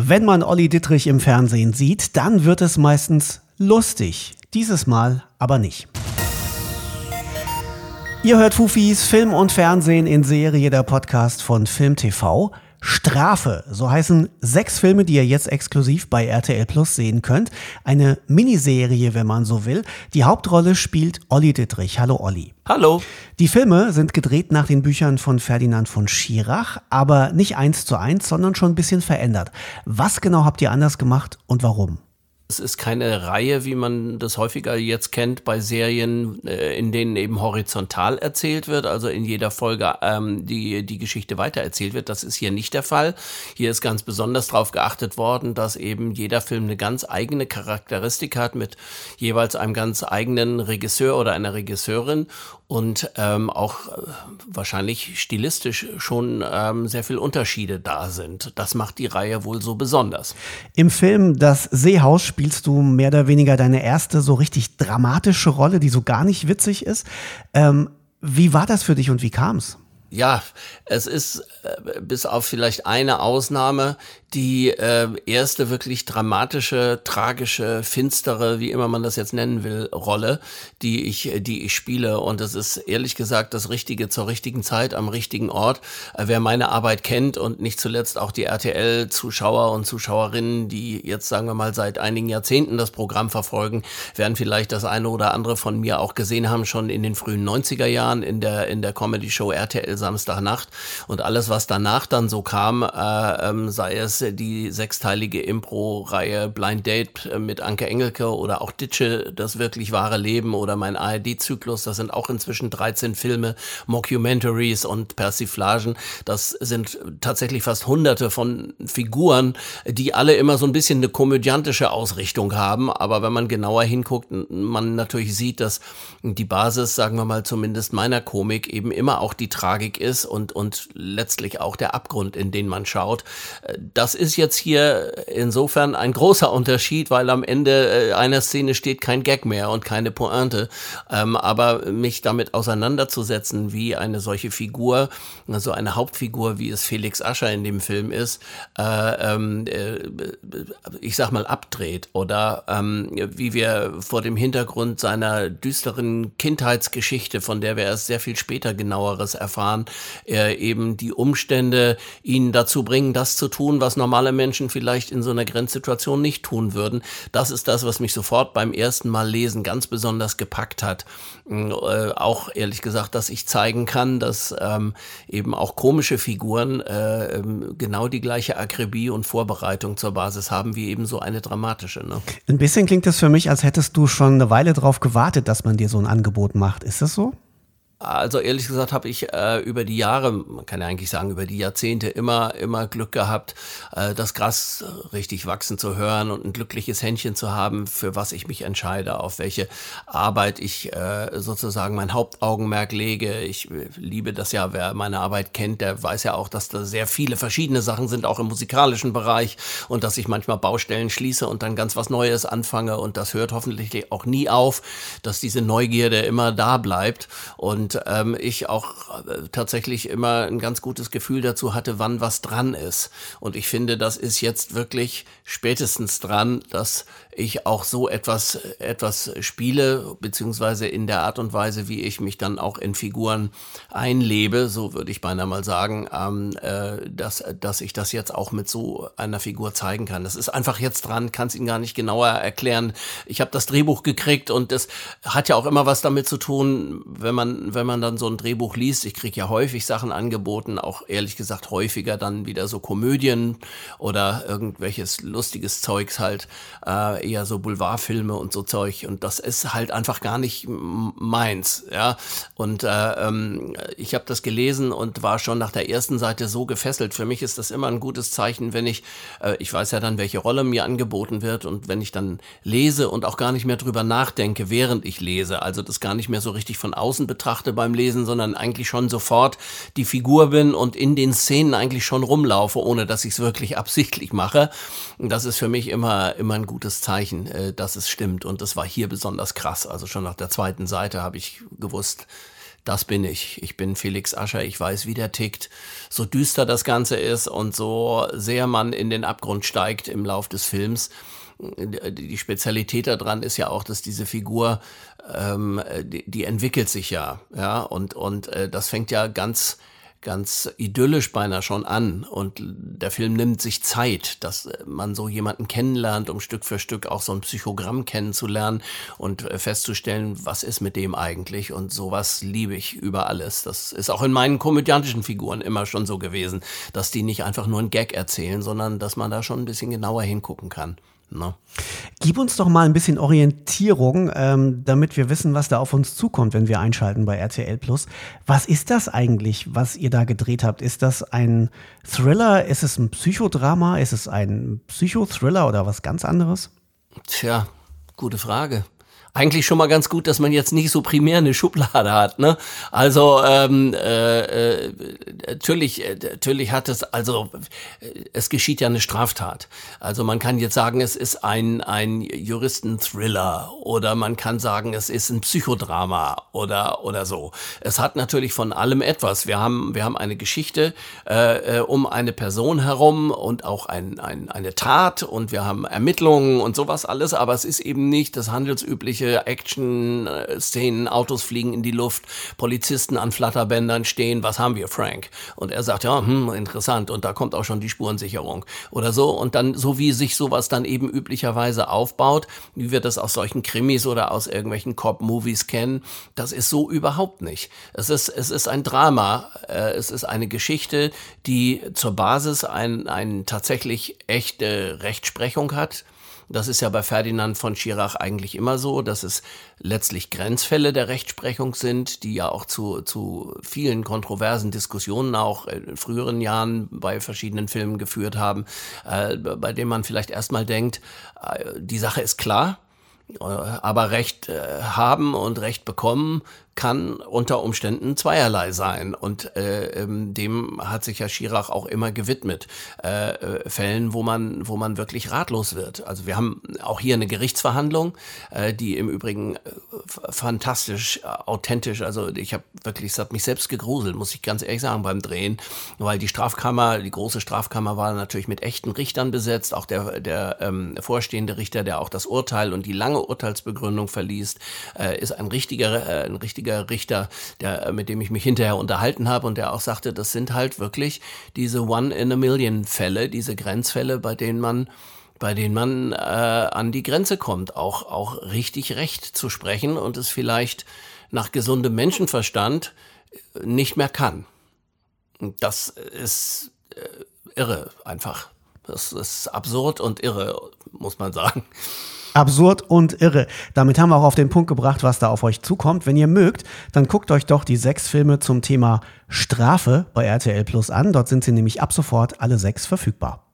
Wenn man Olli Dittrich im Fernsehen sieht, dann wird es meistens lustig. Dieses Mal aber nicht. Ihr hört Fufis Film und Fernsehen in Serie, der Podcast von Film TV. Strafe, so heißen sechs Filme, die ihr jetzt exklusiv bei RTL Plus sehen könnt. Eine Miniserie, wenn man so will. Die Hauptrolle spielt Olli Dittrich. Hallo Olli. Hallo. Die Filme sind gedreht nach den Büchern von Ferdinand von Schirach, aber nicht eins zu eins, sondern schon ein bisschen verändert. Was genau habt ihr anders gemacht und warum? Es ist keine Reihe, wie man das häufiger jetzt kennt bei Serien, äh, in denen eben horizontal erzählt wird, also in jeder Folge ähm, die, die Geschichte weitererzählt wird. Das ist hier nicht der Fall. Hier ist ganz besonders darauf geachtet worden, dass eben jeder Film eine ganz eigene Charakteristik hat mit jeweils einem ganz eigenen Regisseur oder einer Regisseurin und ähm, auch äh, wahrscheinlich stilistisch schon ähm, sehr viel Unterschiede da sind. Das macht die Reihe wohl so besonders. Im Film Das Seehaus spielst du mehr oder weniger deine erste so richtig dramatische Rolle, die so gar nicht witzig ist. Ähm, wie war das für dich und wie kam es? Ja, es ist äh, bis auf vielleicht eine Ausnahme die äh, erste wirklich dramatische, tragische, finstere, wie immer man das jetzt nennen will, Rolle, die ich, die ich spiele. Und es ist ehrlich gesagt das Richtige zur richtigen Zeit am richtigen Ort. Äh, wer meine Arbeit kennt und nicht zuletzt auch die RTL-Zuschauer und Zuschauerinnen, die jetzt sagen wir mal seit einigen Jahrzehnten das Programm verfolgen, werden vielleicht das eine oder andere von mir auch gesehen haben, schon in den frühen 90er Jahren in der, in der Comedy-Show RTL Samstagnacht. Und alles, was danach dann so kam, äh, ähm, sei es die sechsteilige Impro-Reihe Blind Date äh, mit Anke Engelke oder auch Ditsche, das wirklich wahre Leben oder mein ARD-Zyklus. Das sind auch inzwischen 13 Filme, Mockumentaries und Persiflagen. Das sind tatsächlich fast hunderte von Figuren, die alle immer so ein bisschen eine komödiantische Ausrichtung haben. Aber wenn man genauer hinguckt, man natürlich sieht, dass die Basis, sagen wir mal zumindest meiner Komik, eben immer auch die Tragik ist und, und letztlich auch der Abgrund, in den man schaut. Äh, das das ist jetzt hier insofern ein großer Unterschied, weil am Ende äh, einer Szene steht kein Gag mehr und keine Pointe. Ähm, aber mich damit auseinanderzusetzen, wie eine solche Figur, also eine Hauptfigur, wie es Felix Ascher in dem Film ist, äh, ähm, äh, ich sag mal, abdreht oder ähm, wie wir vor dem Hintergrund seiner düsteren Kindheitsgeschichte, von der wir erst sehr viel später genaueres erfahren, äh, eben die Umstände ihn dazu bringen, das zu tun, was normale Menschen vielleicht in so einer Grenzsituation nicht tun würden. Das ist das, was mich sofort beim ersten Mal lesen ganz besonders gepackt hat. Mm, äh, auch ehrlich gesagt, dass ich zeigen kann, dass ähm, eben auch komische Figuren äh, ähm, genau die gleiche Akribie und Vorbereitung zur Basis haben wie eben so eine dramatische. Ne? Ein bisschen klingt es für mich, als hättest du schon eine Weile darauf gewartet, dass man dir so ein Angebot macht. Ist das so? Also ehrlich gesagt habe ich äh, über die Jahre, man kann ja eigentlich sagen über die Jahrzehnte immer immer Glück gehabt, äh, das Gras richtig wachsen zu hören und ein glückliches Händchen zu haben, für was ich mich entscheide, auf welche Arbeit ich äh, sozusagen mein Hauptaugenmerk lege. Ich äh, liebe das ja, wer meine Arbeit kennt, der weiß ja auch, dass da sehr viele verschiedene Sachen sind, auch im musikalischen Bereich und dass ich manchmal Baustellen schließe und dann ganz was Neues anfange und das hört hoffentlich auch nie auf, dass diese Neugierde immer da bleibt und und ähm, ich auch äh, tatsächlich immer ein ganz gutes Gefühl dazu hatte, wann was dran ist. Und ich finde, das ist jetzt wirklich spätestens dran, dass ich auch so etwas, etwas spiele, beziehungsweise in der Art und Weise, wie ich mich dann auch in Figuren einlebe, so würde ich beinahe mal sagen, ähm, äh, dass, dass ich das jetzt auch mit so einer Figur zeigen kann. Das ist einfach jetzt dran, kann es Ihnen gar nicht genauer erklären. Ich habe das Drehbuch gekriegt und das hat ja auch immer was damit zu tun, wenn man, wenn man dann so ein Drehbuch liest. Ich kriege ja häufig Sachen angeboten, auch ehrlich gesagt häufiger dann wieder so Komödien oder irgendwelches lustiges Zeugs halt. Äh, eher so Boulevardfilme und so Zeug und das ist halt einfach gar nicht meins, ja. Und äh, ähm, ich habe das gelesen und war schon nach der ersten Seite so gefesselt. Für mich ist das immer ein gutes Zeichen, wenn ich, äh, ich weiß ja dann, welche Rolle mir angeboten wird und wenn ich dann lese und auch gar nicht mehr drüber nachdenke, während ich lese, also das gar nicht mehr so richtig von außen betrachte beim Lesen, sondern eigentlich schon sofort die Figur bin und in den Szenen eigentlich schon rumlaufe, ohne dass ich es wirklich absichtlich mache. Das ist für mich immer, immer ein gutes Zeichen. Zeichen, äh, dass es stimmt. Und das war hier besonders krass. Also schon nach der zweiten Seite habe ich gewusst, das bin ich. Ich bin Felix Ascher, ich weiß, wie der tickt. So düster das Ganze ist und so sehr man in den Abgrund steigt im Lauf des Films. Die Spezialität daran ist ja auch, dass diese Figur, ähm, die, die entwickelt sich ja, ja, und, und äh, das fängt ja ganz ganz idyllisch beinahe schon an. Und der Film nimmt sich Zeit, dass man so jemanden kennenlernt, um Stück für Stück auch so ein Psychogramm kennenzulernen und festzustellen, was ist mit dem eigentlich. Und sowas liebe ich über alles. Das ist auch in meinen komödiantischen Figuren immer schon so gewesen, dass die nicht einfach nur einen Gag erzählen, sondern dass man da schon ein bisschen genauer hingucken kann. No. Gib uns doch mal ein bisschen Orientierung, ähm, damit wir wissen, was da auf uns zukommt, wenn wir einschalten bei RTL Plus. Was ist das eigentlich, was ihr da gedreht habt? Ist das ein Thriller? Ist es ein Psychodrama? Ist es ein Psychothriller oder was ganz anderes? Tja, gute Frage eigentlich schon mal ganz gut, dass man jetzt nicht so primär eine Schublade hat. Ne? Also ähm, äh, äh, natürlich, äh, natürlich hat es, also es geschieht ja eine Straftat. Also man kann jetzt sagen, es ist ein, ein Juristen-Thriller oder man kann sagen, es ist ein Psychodrama oder, oder so. Es hat natürlich von allem etwas. Wir haben, wir haben eine Geschichte äh, äh um eine Person herum und auch ein, ein, eine Tat und wir haben Ermittlungen und sowas alles, aber es ist eben nicht das handelsübliche Action-Szenen, Autos fliegen in die Luft, Polizisten an Flatterbändern stehen, was haben wir, Frank? Und er sagt, ja, hm, interessant, und da kommt auch schon die Spurensicherung oder so. Und dann, so wie sich sowas dann eben üblicherweise aufbaut, wie wir das aus solchen Krimis oder aus irgendwelchen Cop-Movies kennen, das ist so überhaupt nicht. Es ist, es ist ein Drama, äh, es ist eine Geschichte, die zur Basis ein, ein tatsächlich echte Rechtsprechung hat, das ist ja bei Ferdinand von Schirach eigentlich immer so, dass es letztlich Grenzfälle der Rechtsprechung sind, die ja auch zu, zu vielen kontroversen Diskussionen auch in früheren Jahren bei verschiedenen Filmen geführt haben, äh, bei denen man vielleicht erstmal denkt, äh, die Sache ist klar, äh, aber Recht äh, haben und Recht bekommen kann unter Umständen zweierlei sein. Und äh, ähm, dem hat sich ja Schirach auch immer gewidmet. Äh, äh, Fällen, wo man, wo man wirklich ratlos wird. Also wir haben auch hier eine Gerichtsverhandlung, äh, die im Übrigen äh, fantastisch, äh, authentisch, also ich habe wirklich, es hat mich selbst gegruselt, muss ich ganz ehrlich sagen, beim Drehen, weil die Strafkammer, die große Strafkammer war natürlich mit echten Richtern besetzt, auch der, der ähm, vorstehende Richter, der auch das Urteil und die lange Urteilsbegründung verliest, ist ein richtiger, ein richtiger Richter, der, mit dem ich mich hinterher unterhalten habe und der auch sagte, das sind halt wirklich diese One-in-a-Million-Fälle, diese Grenzfälle, bei denen man bei denen man äh, an die Grenze kommt, auch, auch richtig Recht zu sprechen und es vielleicht nach gesundem Menschenverstand nicht mehr kann. Das ist äh, irre einfach. Das ist absurd und irre, muss man sagen. Absurd und irre. Damit haben wir auch auf den Punkt gebracht, was da auf euch zukommt. Wenn ihr mögt, dann guckt euch doch die sechs Filme zum Thema Strafe bei RTL Plus an. Dort sind sie nämlich ab sofort alle sechs verfügbar.